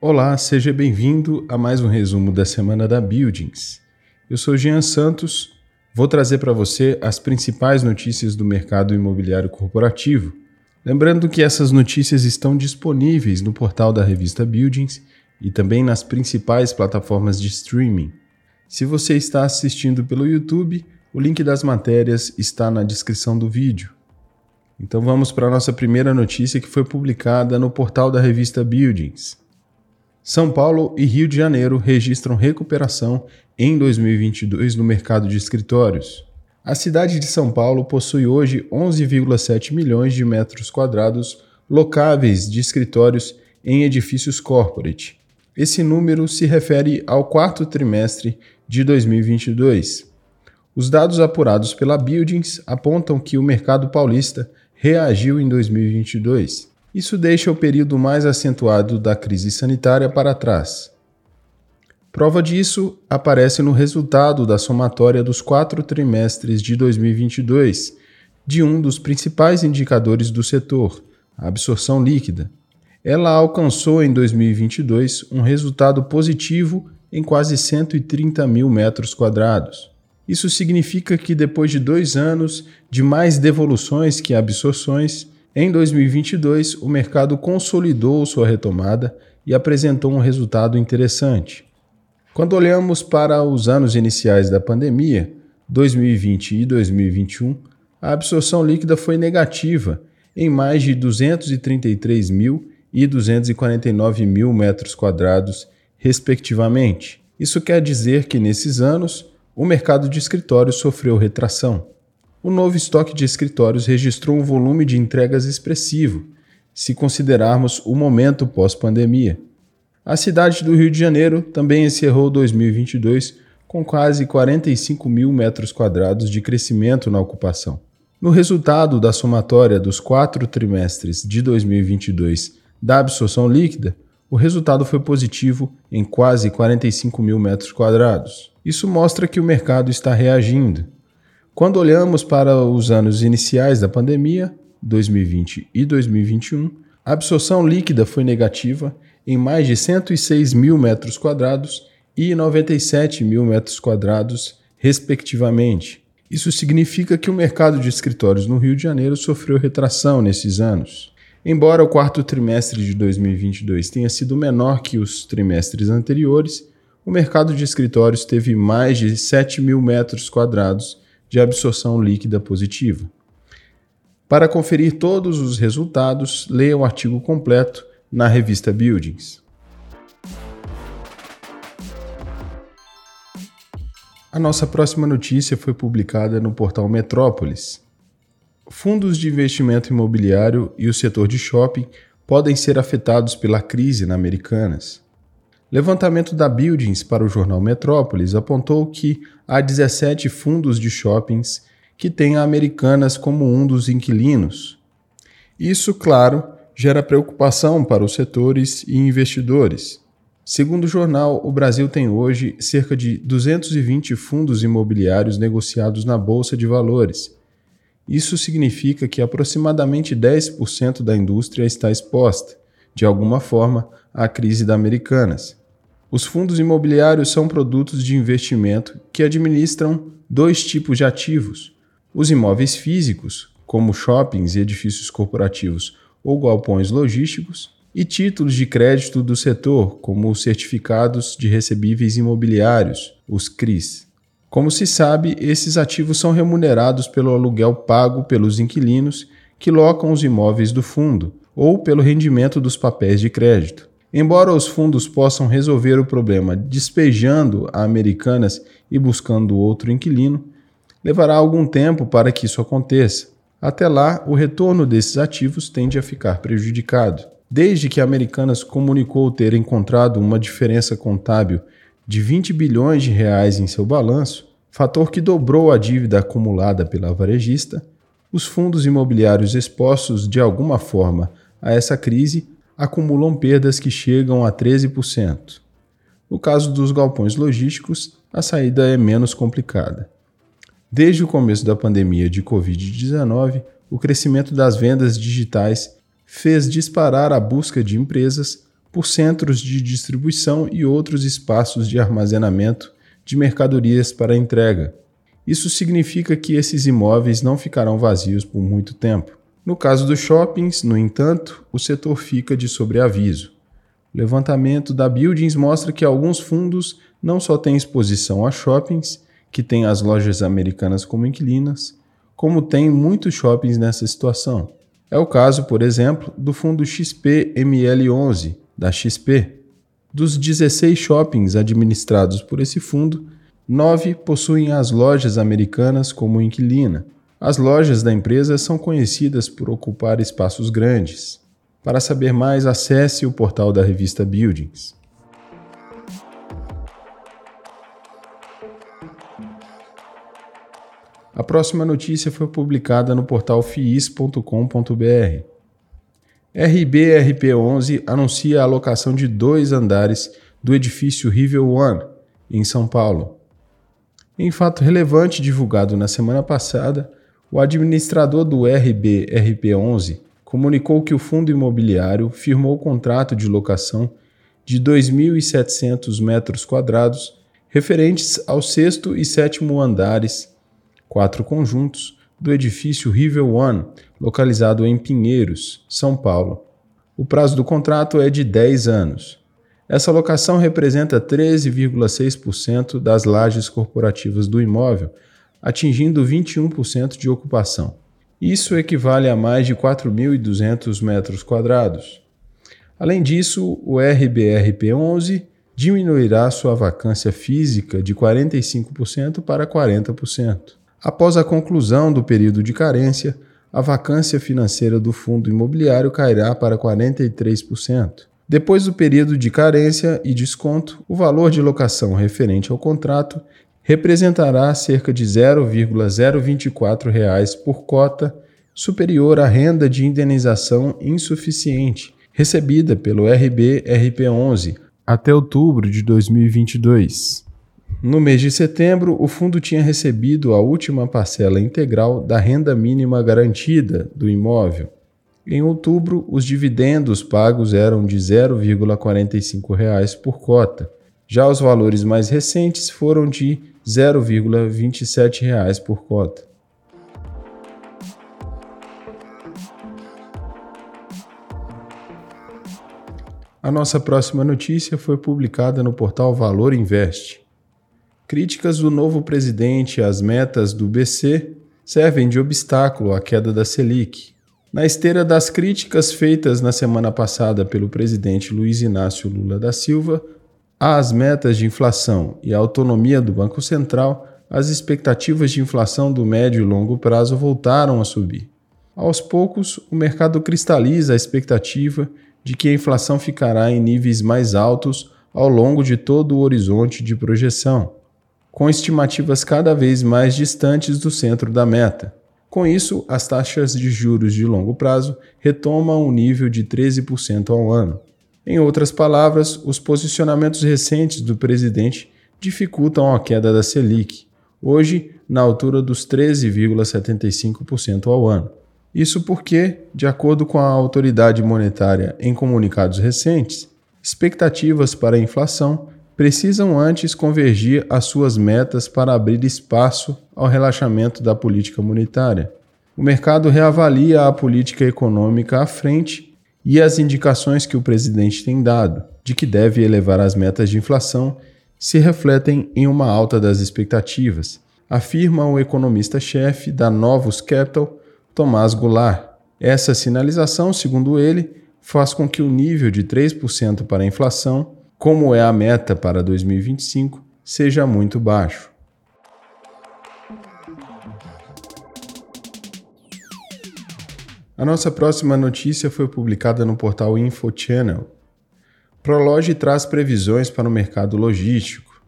Olá, seja bem-vindo a mais um resumo da semana da Buildings. Eu sou Jean Santos, vou trazer para você as principais notícias do mercado imobiliário corporativo. Lembrando que essas notícias estão disponíveis no portal da revista Buildings e também nas principais plataformas de streaming. Se você está assistindo pelo YouTube, o link das matérias está na descrição do vídeo. Então vamos para a nossa primeira notícia que foi publicada no portal da revista Buildings. São Paulo e Rio de Janeiro registram recuperação em 2022 no mercado de escritórios. A cidade de São Paulo possui hoje 11,7 milhões de metros quadrados locáveis de escritórios em edifícios corporate. Esse número se refere ao quarto trimestre de 2022. Os dados apurados pela Buildings apontam que o mercado paulista reagiu em 2022. Isso deixa o período mais acentuado da crise sanitária para trás. Prova disso aparece no resultado da somatória dos quatro trimestres de 2022 de um dos principais indicadores do setor, a absorção líquida. Ela alcançou em 2022 um resultado positivo em quase 130 mil metros quadrados. Isso significa que depois de dois anos de mais devoluções que absorções, em 2022, o mercado consolidou sua retomada e apresentou um resultado interessante. Quando olhamos para os anos iniciais da pandemia, 2020 e 2021, a absorção líquida foi negativa em mais de 233 mil e 249 mil metros quadrados, respectivamente. Isso quer dizer que nesses anos o mercado de escritórios sofreu retração o novo estoque de escritórios registrou um volume de entregas expressivo, se considerarmos o momento pós-pandemia. A cidade do Rio de Janeiro também encerrou 2022 com quase 45 mil metros quadrados de crescimento na ocupação. No resultado da somatória dos quatro trimestres de 2022 da absorção líquida, o resultado foi positivo em quase 45 mil metros quadrados. Isso mostra que o mercado está reagindo. Quando olhamos para os anos iniciais da pandemia, 2020 e 2021, a absorção líquida foi negativa em mais de 106 mil metros quadrados e 97 mil metros quadrados, respectivamente. Isso significa que o mercado de escritórios no Rio de Janeiro sofreu retração nesses anos. Embora o quarto trimestre de 2022 tenha sido menor que os trimestres anteriores, o mercado de escritórios teve mais de 7 mil metros quadrados de absorção líquida positiva. Para conferir todos os resultados, leia o artigo completo na revista Buildings. A nossa próxima notícia foi publicada no portal Metrópolis. Fundos de investimento imobiliário e o setor de shopping podem ser afetados pela crise na Americanas. Levantamento da Buildings para o jornal Metrópolis apontou que há 17 fundos de shoppings que têm a Americanas como um dos inquilinos. Isso, claro, gera preocupação para os setores e investidores. Segundo o jornal, o Brasil tem hoje cerca de 220 fundos imobiliários negociados na Bolsa de Valores. Isso significa que aproximadamente 10% da indústria está exposta, de alguma forma, à crise da Americanas. Os fundos imobiliários são produtos de investimento que administram dois tipos de ativos: os imóveis físicos, como shoppings e edifícios corporativos ou galpões logísticos, e títulos de crédito do setor, como os certificados de recebíveis imobiliários, os CRIs. Como se sabe, esses ativos são remunerados pelo aluguel pago pelos inquilinos que locam os imóveis do fundo ou pelo rendimento dos papéis de crédito. Embora os fundos possam resolver o problema despejando a Americanas e buscando outro inquilino, levará algum tempo para que isso aconteça. Até lá, o retorno desses ativos tende a ficar prejudicado. Desde que a Americanas comunicou ter encontrado uma diferença contábil de 20 bilhões de reais em seu balanço, fator que dobrou a dívida acumulada pela varejista, os fundos imobiliários expostos de alguma forma a essa crise acumulam perdas que chegam a 13%. No caso dos galpões logísticos, a saída é menos complicada. Desde o começo da pandemia de Covid-19, o crescimento das vendas digitais fez disparar a busca de empresas por centros de distribuição e outros espaços de armazenamento de mercadorias para entrega. Isso significa que esses imóveis não ficarão vazios por muito tempo. No caso dos shoppings, no entanto, o setor fica de sobreaviso. O levantamento da Buildings mostra que alguns fundos não só têm exposição a shoppings, que têm as lojas americanas como inquilinas, como tem muitos shoppings nessa situação. É o caso, por exemplo, do fundo XPML11 da XP. Dos 16 shoppings administrados por esse fundo, nove possuem as lojas americanas como inquilina. As lojas da empresa são conhecidas por ocupar espaços grandes. Para saber mais, acesse o portal da revista Buildings. A próxima notícia foi publicada no portal fiis.com.br. RBRP11 anuncia a alocação de dois andares do edifício Rivel One, em São Paulo. Em fato relevante divulgado na semana passada, o administrador do RBRP11 comunicou que o fundo imobiliário firmou o contrato de locação de 2.700 metros quadrados referentes ao sexto e sétimo andares, quatro conjuntos, do edifício River One, localizado em Pinheiros, São Paulo. O prazo do contrato é de 10 anos. Essa locação representa 13,6% das lajes corporativas do imóvel atingindo 21% de ocupação. Isso equivale a mais de 4.200 metros quadrados. Além disso, o RBRP11 diminuirá sua vacância física de 45% para 40%. Após a conclusão do período de carência, a vacância financeira do fundo imobiliário cairá para 43%. Depois do período de carência e desconto, o valor de locação referente ao contrato representará cerca de 0,024 reais por cota superior à renda de indenização insuficiente recebida pelo RB-RP11 até outubro de 2022. No mês de setembro, o fundo tinha recebido a última parcela integral da renda mínima garantida do imóvel. Em outubro, os dividendos pagos eram de 0,45 reais por cota. Já os valores mais recentes foram de 0,27 reais por cota. A nossa próxima notícia foi publicada no portal Valor Invest. Críticas do novo presidente às metas do BC servem de obstáculo à queda da Selic. Na esteira das críticas feitas na semana passada pelo presidente Luiz Inácio Lula da Silva às metas de inflação e à autonomia do Banco Central, as expectativas de inflação do médio e longo prazo voltaram a subir. Aos poucos, o mercado cristaliza a expectativa de que a inflação ficará em níveis mais altos ao longo de todo o horizonte de projeção, com estimativas cada vez mais distantes do centro da meta. Com isso, as taxas de juros de longo prazo retomam o nível de 13% ao ano. Em outras palavras, os posicionamentos recentes do presidente dificultam a queda da Selic, hoje na altura dos 13,75% ao ano. Isso porque, de acordo com a autoridade monetária em comunicados recentes, expectativas para a inflação precisam antes convergir às suas metas para abrir espaço ao relaxamento da política monetária. O mercado reavalia a política econômica à frente e as indicações que o presidente tem dado de que deve elevar as metas de inflação se refletem em uma alta das expectativas, afirma o economista-chefe da Novus Capital, Tomás Goulart. Essa sinalização, segundo ele, faz com que o nível de 3% para a inflação, como é a meta para 2025, seja muito baixo. A nossa próxima notícia foi publicada no portal InfoChannel. Prologe traz previsões para o mercado logístico.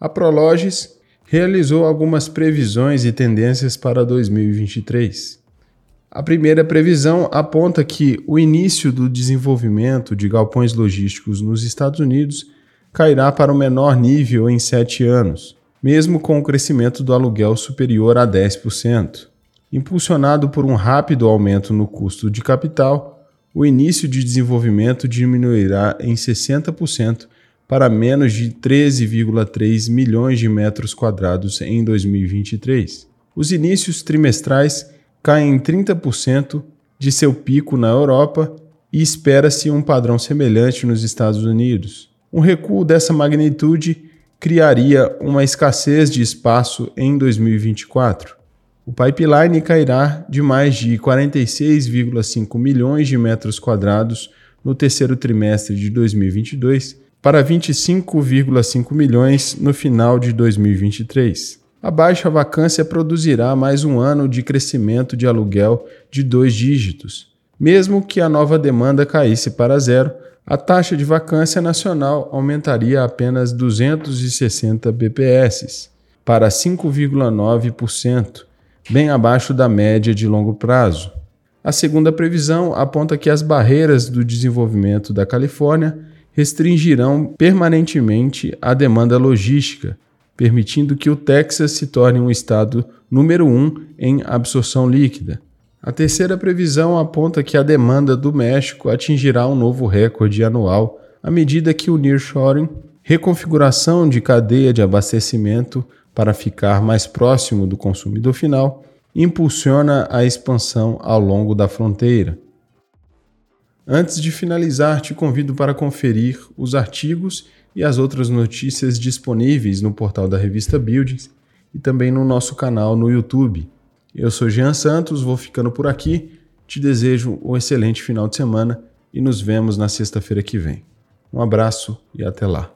A Prologes realizou algumas previsões e tendências para 2023. A primeira previsão aponta que o início do desenvolvimento de galpões logísticos nos Estados Unidos cairá para o menor nível em sete anos, mesmo com o crescimento do aluguel superior a 10% impulsionado por um rápido aumento no custo de capital, o início de desenvolvimento diminuirá em 60% para menos de 13,3 milhões de metros quadrados em 2023. Os inícios trimestrais caem em 30% de seu pico na Europa e espera-se um padrão semelhante nos Estados Unidos. Um recuo dessa magnitude criaria uma escassez de espaço em 2024. O pipeline cairá de mais de 46,5 milhões de metros quadrados no terceiro trimestre de 2022 para 25,5 milhões no final de 2023. A baixa vacância produzirá mais um ano de crescimento de aluguel de dois dígitos. Mesmo que a nova demanda caísse para zero, a taxa de vacância nacional aumentaria apenas 260 bps para 5,9%, bem abaixo da média de longo prazo. A segunda previsão aponta que as barreiras do desenvolvimento da Califórnia restringirão permanentemente a demanda logística, permitindo que o Texas se torne um estado número um em absorção líquida. A terceira previsão aponta que a demanda do México atingirá um novo recorde anual à medida que o nearshoring, reconfiguração de cadeia de abastecimento para ficar mais próximo do consumidor final, impulsiona a expansão ao longo da fronteira. Antes de finalizar, te convido para conferir os artigos e as outras notícias disponíveis no portal da revista Buildings e também no nosso canal no YouTube. Eu sou Jean Santos, vou ficando por aqui. Te desejo um excelente final de semana e nos vemos na sexta-feira que vem. Um abraço e até lá.